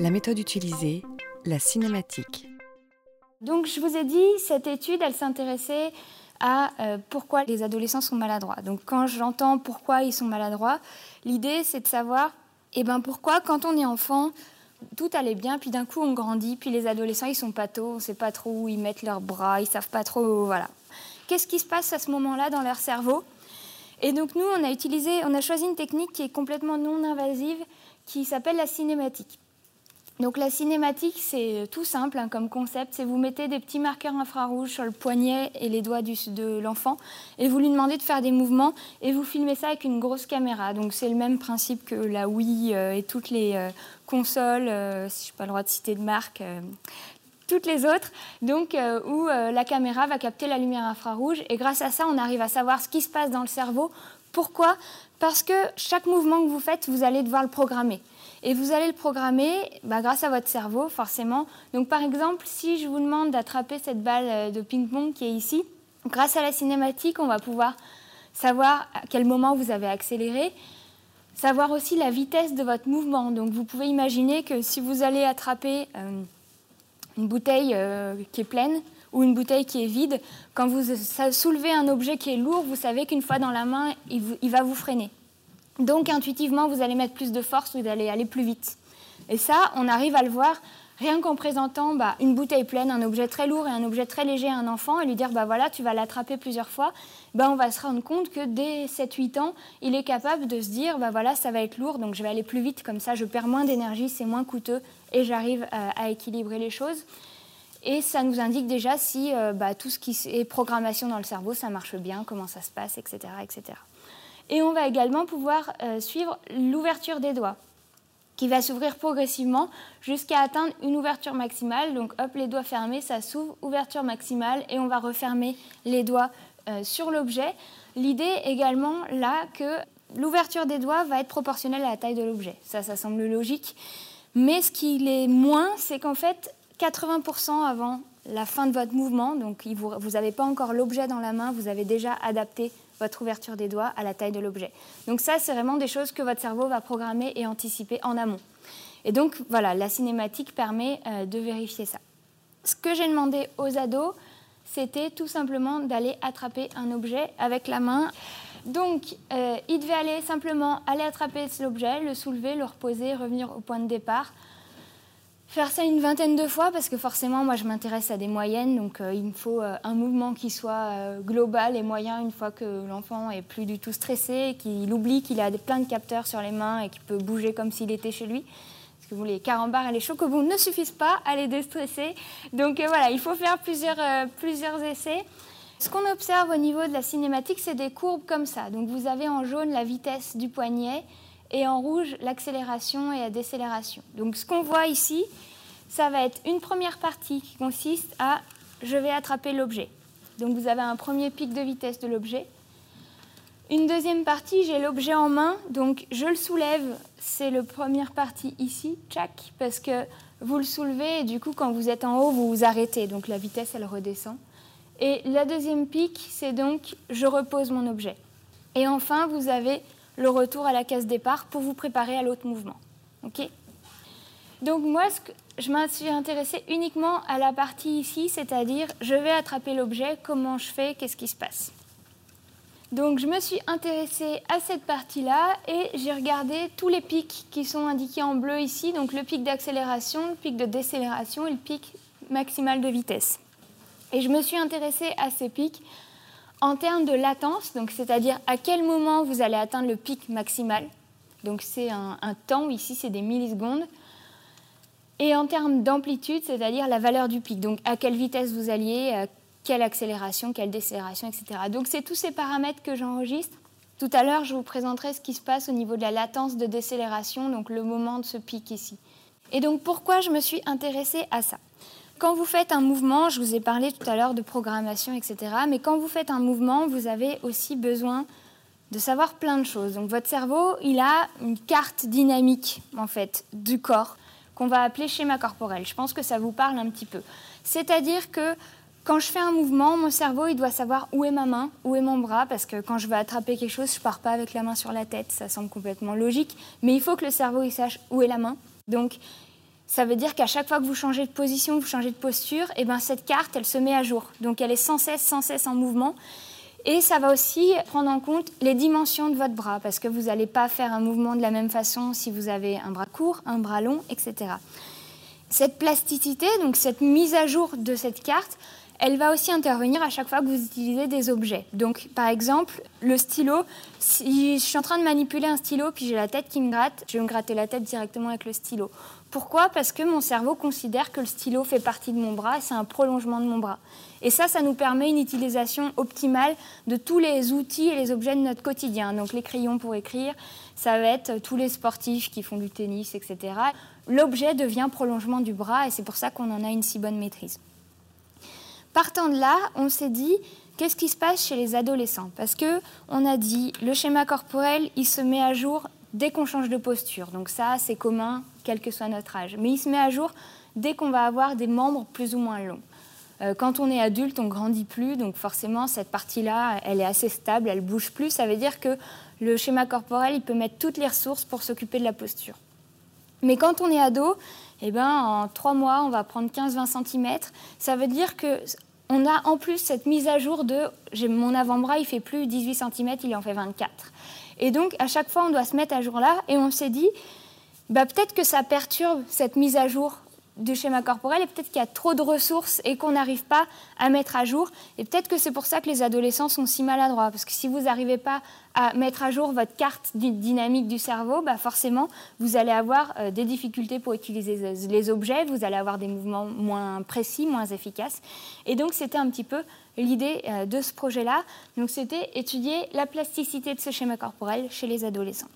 La méthode utilisée, la cinématique. Donc je vous ai dit, cette étude, elle s'intéressait à euh, pourquoi les adolescents sont maladroits. Donc quand j'entends pourquoi ils sont maladroits, l'idée c'est de savoir eh ben, pourquoi quand on est enfant, tout allait bien, puis d'un coup on grandit, puis les adolescents ils sont patos, on ne sait pas trop où ils mettent leurs bras, ils savent pas trop, voilà. Qu'est-ce qui se passe à ce moment-là dans leur cerveau? Et donc nous on a utilisé, on a choisi une technique qui est complètement non invasive, qui s'appelle la cinématique. Donc la cinématique, c'est tout simple hein, comme concept, c'est vous mettez des petits marqueurs infrarouges sur le poignet et les doigts de l'enfant et vous lui demandez de faire des mouvements et vous filmez ça avec une grosse caméra. Donc c'est le même principe que la Wii euh, et toutes les euh, consoles, euh, si je n'ai pas le droit de citer de marque, toutes les autres, donc où la caméra va capter la lumière infrarouge et grâce à ça on arrive à savoir ce qui se passe dans le cerveau. Pourquoi? Parce que chaque mouvement que vous faites, vous allez devoir le programmer. Et vous allez le programmer bah, grâce à votre cerveau, forcément. Donc, par exemple, si je vous demande d'attraper cette balle euh, de ping-pong qui est ici, grâce à la cinématique, on va pouvoir savoir à quel moment vous avez accéléré, savoir aussi la vitesse de votre mouvement. Donc, vous pouvez imaginer que si vous allez attraper euh, une bouteille euh, qui est pleine, ou une bouteille qui est vide, quand vous soulevez un objet qui est lourd, vous savez qu'une fois dans la main, il va vous freiner. Donc intuitivement, vous allez mettre plus de force, vous allez aller plus vite. Et ça, on arrive à le voir rien qu'en présentant bah, une bouteille pleine, un objet très lourd et un objet très léger à un enfant et lui dire bah voilà, tu vas l'attraper plusieurs fois. Bah, on va se rendre compte que dès 7-8 ans, il est capable de se dire bah voilà, ça va être lourd, donc je vais aller plus vite, comme ça je perds moins d'énergie, c'est moins coûteux et j'arrive euh, à, équilibrer les choses. Et ça nous indique déjà si euh, bah, tout ce qui est programmation dans le cerveau, ça marche bien, comment ça se passe, etc. etc. Et on va également pouvoir euh, suivre l'ouverture des doigts qui va s'ouvrir progressivement jusqu'à atteindre une ouverture maximale. Donc hop, les doigts fermés, ça s'ouvre, ouverture maximale, et on va refermer les doigts euh, sur l'objet. L'idée également là que l'ouverture des doigts va être proportionnelle à la taille de l'objet. Ça, ça semble logique. Mais ce qui est moins, c'est qu'en fait, 80% avant la fin de votre mouvement, donc vous n'avez pas encore l'objet dans la main, vous avez déjà adapté votre ouverture des doigts à la taille de l'objet. Donc ça, c'est vraiment des choses que votre cerveau va programmer et anticiper en amont. Et donc voilà, la cinématique permet euh, de vérifier ça. Ce que j'ai demandé aux ados, c'était tout simplement d'aller attraper un objet avec la main. Donc, euh, ils devaient aller simplement aller attraper l'objet, le soulever, le reposer, revenir au point de départ faire ça une vingtaine de fois parce que forcément, moi, je m'intéresse à des moyennes, donc euh, il me faut euh, un mouvement qui soit euh, global et moyen une fois que l'enfant est plus du tout stressé, qu'il oublie qu'il a plein de capteurs sur les mains et qu'il peut bouger comme s'il était chez lui. Parce que vous, les carambars et les chocobons ne suffisent pas à les déstresser. Donc voilà, il faut faire plusieurs, plusieurs essais. Ce qu'on observe au niveau de la cinématique, c'est des courbes comme ça. Donc vous avez en jaune la vitesse du poignet et en rouge l'accélération et la décélération. Donc ce qu'on voit ici, ça va être une première partie qui consiste à je vais attraper l'objet. Donc vous avez un premier pic de vitesse de l'objet. Une deuxième partie, j'ai l'objet en main, donc je le soulève, c'est la première partie ici, tchac, parce que vous le soulevez et du coup quand vous êtes en haut, vous vous arrêtez, donc la vitesse elle redescend. Et la deuxième pic, c'est donc je repose mon objet. Et enfin, vous avez le retour à la case départ pour vous préparer à l'autre mouvement. Ok? Donc moi, je me suis intéressée uniquement à la partie ici, c'est-à-dire je vais attraper l'objet, comment je fais, qu'est-ce qui se passe? Donc je me suis intéressée à cette partie-là et j'ai regardé tous les pics qui sont indiqués en bleu ici, donc le pic d'accélération, le pic de décélération et le pic maximal de vitesse. Et je me suis intéressée à ces pics en termes de latence, c'est-à-dire à quel moment vous allez atteindre le pic maximal, donc c'est un, temps, ici c'est des millisecondes, et en termes d'amplitude, c'est-à-dire la valeur du pic, donc à quelle vitesse vous alliez, à quelle accélération, quelle décélération, etc. Donc c'est tous ces paramètres que j'enregistre. Tout à l'heure, je vous présenterai ce qui se passe au niveau de la latence de décélération, donc le moment de ce pic ici. Et donc pourquoi je me suis intéressée à ça? Quand vous faites un mouvement, je vous ai parlé tout à l'heure de programmation, etc., mais quand vous faites un mouvement, vous avez aussi besoin de savoir plein de choses. Donc votre cerveau, il a une carte dynamique, en fait, du corps, qu'on va appeler schéma corporel. Je pense que ça vous parle un petit peu. C'est-à-dire que quand je fais un mouvement, mon cerveau, il doit savoir où est ma main, où est mon bras, parce que quand je veux attraper quelque chose, je pars pas avec la main sur la tête, ça semble complètement logique, mais il faut que le cerveau, il sache où est la main. Donc, Ça veut dire qu'à chaque fois que vous changez de position, vous changez de posture, eh ben cette carte, elle se met à jour. Donc elle est sans cesse, sans cesse en mouvement. Et ça va aussi prendre en compte les dimensions de votre bras, parce que vous n'allez pas faire un mouvement de la même façon si vous avez un bras court, un bras long, etc. Cette plasticité, donc cette mise à jour de cette carte, elle va aussi intervenir à chaque fois que vous utilisez des objets. Donc, par exemple, le stylo, si je suis en train de manipuler un stylo puis j'ai la tête qui me gratte, je vais me gratter la tête directement avec le stylo. Pourquoi? Parce que mon cerveau considère que le stylo fait partie de mon bras et c'est un prolongement de mon bras. Et ça, ça nous permet une utilisation optimale de tous les outils et les objets de notre quotidien. Donc les crayons pour écrire, ça va être tous les sportifs qui font du tennis, etc. L'objet devient prolongement du bras et c'est pour ça qu'on en a une si bonne maîtrise. Partant de là, on s'est dit qu'est-ce qui se passe chez les adolescents? Parce que on a dit le schéma corporel, il se met à jour dès qu'on change de posture. Donc ça, c'est commun, quel que soit notre âge. Mais il se met à jour dès qu'on va avoir des membres plus ou moins longs. Euh, quand on est adulte, on grandit plus, donc forcément cette partie-là, elle est assez stable, elle bouge plus. Ça veut dire que le schéma corporel, il peut mettre toutes les ressources pour s'occuper de la posture. Mais quand on est ado, eh ben, en trois mois, on va prendre 15-20 cm. Ça veut dire que on a en plus cette mise à jour de mon avant-bras, il fait plus 18 cm, il en fait 24. Et donc, à chaque fois, on doit se mettre à jour là. Et on s'est dit, bah, peut-être que ça perturbe cette mise à jour du schéma corporel et peut-être qu'il y a trop de ressources et qu'on n'arrive pas à mettre à jour. Et peut-être que c'est pour ça que les adolescents sont si maladroits. Parce que si vous n'arrivez pas à mettre à jour votre carte dynamique du cerveau, bah forcément, vous allez avoir euh, des difficultés pour utiliser les objets, vous allez avoir des mouvements moins précis, moins efficaces. Et donc, c'était un petit peu l'idée euh, de ce projet-là. Donc, c'était étudier la plasticité de ce schéma corporel chez les adolescents.